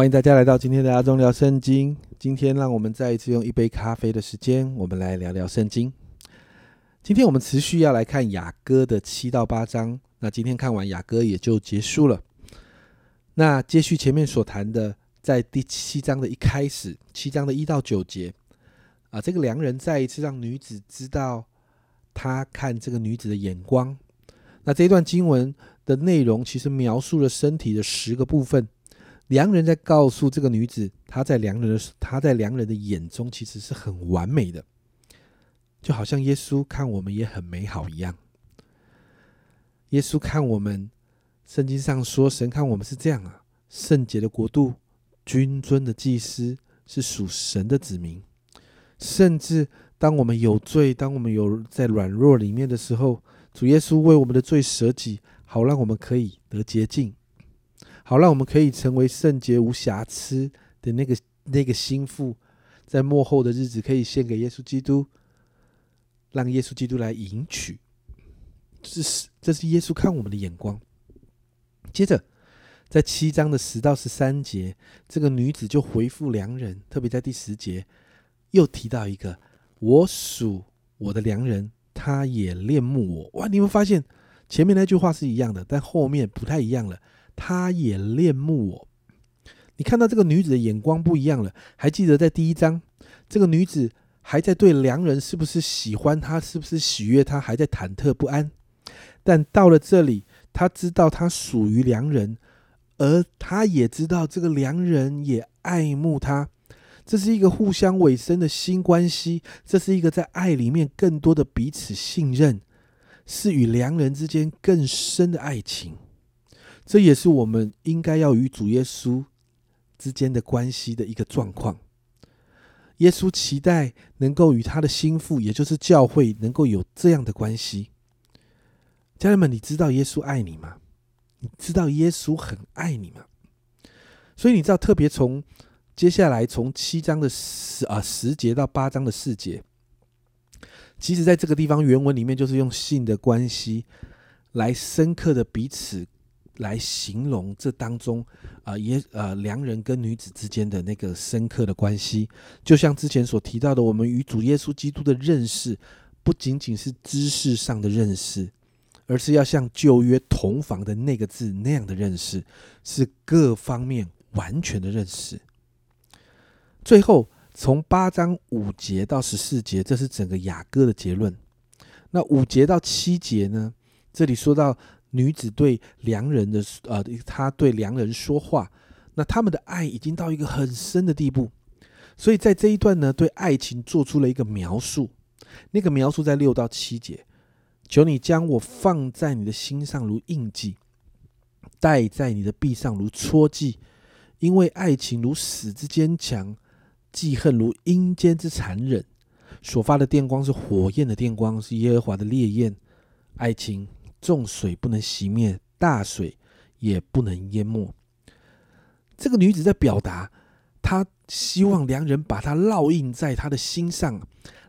欢迎大家来到今天的阿忠聊圣经。今天让我们再一次用一杯咖啡的时间，我们来聊聊圣经。今天我们持续要来看雅歌的七到八章。那今天看完雅歌也就结束了。那接续前面所谈的，在第七章的一开始，七章的一到九节啊，这个良人再一次让女子知道他看这个女子的眼光。那这一段经文的内容其实描述了身体的十个部分。良人在告诉这个女子，她在良人的她在良人的眼中其实是很完美的，就好像耶稣看我们也很美好一样。耶稣看我们，圣经上说神看我们是这样啊，圣洁的国度，君尊的祭司，是属神的子民。甚至当我们有罪，当我们有在软弱里面的时候，主耶稣为我们的罪舍己，好让我们可以得洁净。好，让我们可以成为圣洁无瑕疵的那个那个心腹，在末后的日子可以献给耶稣基督，让耶稣基督来迎娶。这是这是耶稣看我们的眼光。接着，在七章的十到十三节，这个女子就回复良人，特别在第十节又提到一个：“我属我的良人，他也恋慕我。”哇，你们发现前面那句话是一样的，但后面不太一样了。他也恋慕我。你看到这个女子的眼光不一样了。还记得在第一章，这个女子还在对良人是不是喜欢他，是不是喜悦他，还在忐忑不安。但到了这里，她知道她属于良人，而她也知道这个良人也爱慕她。这是一个互相委身的新关系，这是一个在爱里面更多的彼此信任，是与良人之间更深的爱情。这也是我们应该要与主耶稣之间的关系的一个状况。耶稣期待能够与他的心腹，也就是教会，能够有这样的关系。家人们，你知道耶稣爱你吗？你知道耶稣很爱你吗？所以你知道，特别从接下来从七章的十啊十节到八章的四节，其实在这个地方原文里面，就是用性的关系来深刻的彼此。来形容这当中啊，也呃良人跟女子之间的那个深刻的关系，就像之前所提到的，我们与主耶稣基督的认识，不仅仅是知识上的认识，而是要像旧约同房的那个字那样的认识，是各方面完全的认识。最后，从八章五节到十四节，这是整个雅歌的结论。那五节到七节呢？这里说到。女子对良人的呃，她对良人说话，那他们的爱已经到一个很深的地步，所以在这一段呢，对爱情做出了一个描述。那个描述在六到七节，求你将我放在你的心上如印记，戴在你的臂上如戳记，因为爱情如死之坚强，记恨如阴间之残忍，所发的电光是火焰的电光，是耶和华的烈焰，爱情。重水不能熄灭，大水也不能淹没。这个女子在表达，她希望良人把她烙印在她的心上，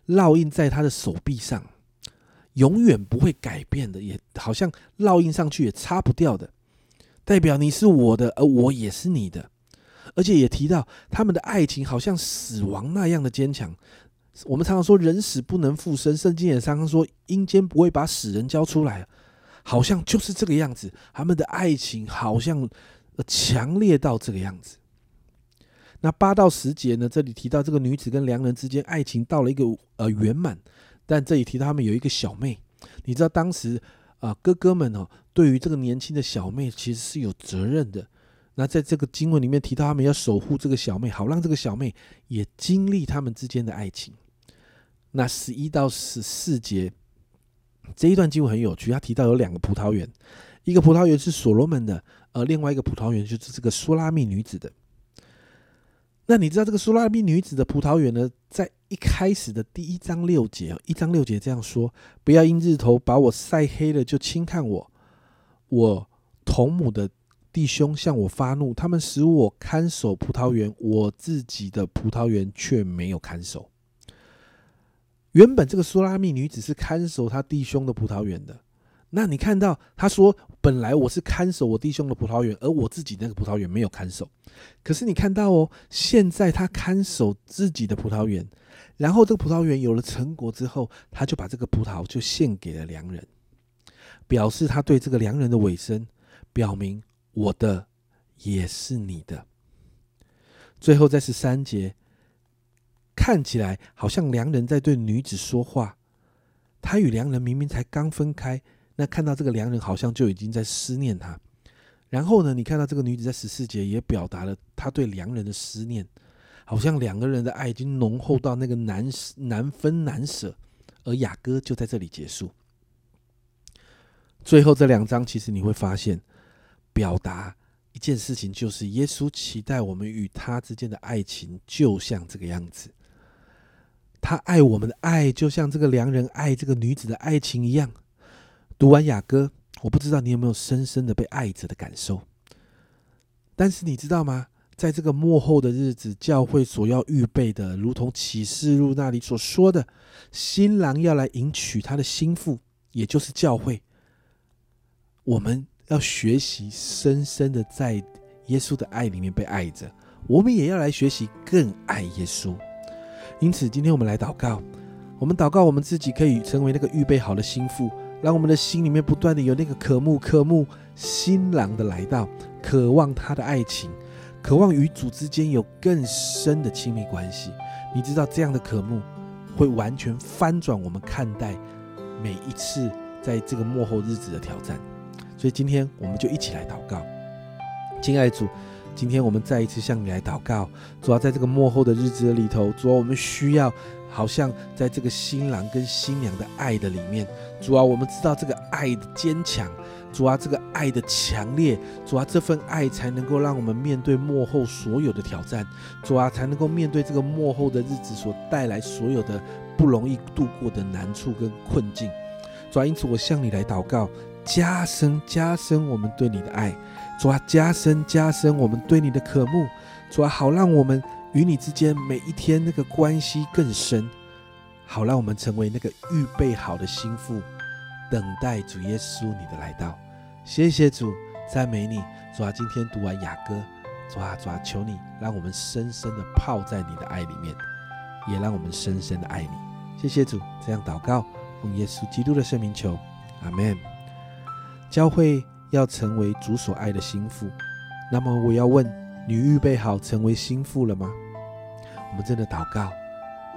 烙印在她的手臂上，永远不会改变的，也好像烙印上去也擦不掉的，代表你是我的，而我也是你的。而且也提到他们的爱情好像死亡那样的坚强。我们常常说人死不能复生，圣经也常常说阴间不会把死人交出来。好像就是这个样子，他们的爱情好像强烈到这个样子。那八到十节呢？这里提到这个女子跟良人之间爱情到了一个呃圆满，但这里提到他们有一个小妹。你知道当时啊哥哥们哦，对于这个年轻的小妹其实是有责任的。那在这个经文里面提到他们要守护这个小妹，好让这个小妹也经历他们之间的爱情。那十一到十四节。这一段经文很有趣，他提到有两个葡萄园，一个葡萄园是所罗门的，而另外一个葡萄园就是这个苏拉密女子的。那你知道这个苏拉密女子的葡萄园呢？在一开始的第一章六节，一章六节这样说：不要因日头把我晒黑了就轻看我，我同母的弟兄向我发怒，他们使我看守葡萄园，我自己的葡萄园却没有看守。原本这个苏拉密女子是看守她弟兄的葡萄园的，那你看到他说，本来我是看守我弟兄的葡萄园，而我自己那个葡萄园没有看守。可是你看到哦，现在他看守自己的葡萄园，然后这个葡萄园有了成果之后，他就把这个葡萄就献给了良人，表示他对这个良人的尾声，表明我的也是你的。最后在十三节，看起来好像良人在对女子说话，他与良人明明才刚分开。那看到这个良人好像就已经在思念他，然后呢，你看到这个女子在十四节也表达了她对良人的思念，好像两个人的爱已经浓厚到那个难难分难舍，而雅歌就在这里结束。最后这两章其实你会发现，表达一件事情，就是耶稣期待我们与他之间的爱情就像这个样子，他爱我们的爱就像这个良人爱这个女子的爱情一样。读完雅歌，我不知道你有没有深深的被爱着的感受。但是你知道吗？在这个幕后的日子，教会所要预备的，如同启示录那里所说的，新郎要来迎娶他的心腹，也就是教会。我们要学习深深的在耶稣的爱里面被爱着，我们也要来学习更爱耶稣。因此，今天我们来祷告，我们祷告，我们自己可以成为那个预备好的心腹。让我们的心里面不断的有那个渴慕、渴慕新郎的来到，渴望他的爱情，渴望与主之间有更深的亲密关系。你知道这样的渴慕会完全翻转我们看待每一次在这个幕后日子的挑战。所以今天我们就一起来祷告，亲爱主，今天我们再一次向你来祷告，主要在这个幕后的日子里头，主要我们需要。好像在这个新郎跟新娘的爱的里面，主啊，我们知道这个爱的坚强，主啊，这个爱的强烈，主啊，这份爱才能够让我们面对幕后所有的挑战，主啊，才能够面对这个幕后的日子所带来所有的不容易度过的难处跟困境。主啊，因此我向你来祷告，加深加深我们对你的爱，主啊，加深加深我们对你的渴慕，主啊，好让我们。与你之间每一天那个关系更深，好让我们成为那个预备好的心腹，等待主耶稣你的来到。谢谢主，赞美你。主啊，今天读完雅歌，主啊，主啊，求你让我们深深的泡在你的爱里面，也让我们深深的爱你。谢谢主，这样祷告，奉耶稣基督的圣名求，阿门。教会要成为主所爱的心腹，那么我要问。你预备好成为心腹了吗？我们真的祷告，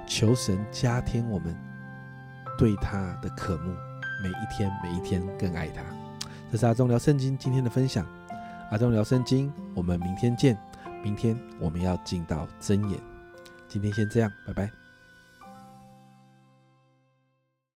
求神加添我们对他的渴慕，每一天每一天更爱他。这是阿忠聊圣经今天的分享。阿忠聊圣经，我们明天见。明天我们要进到真言。今天先这样，拜拜。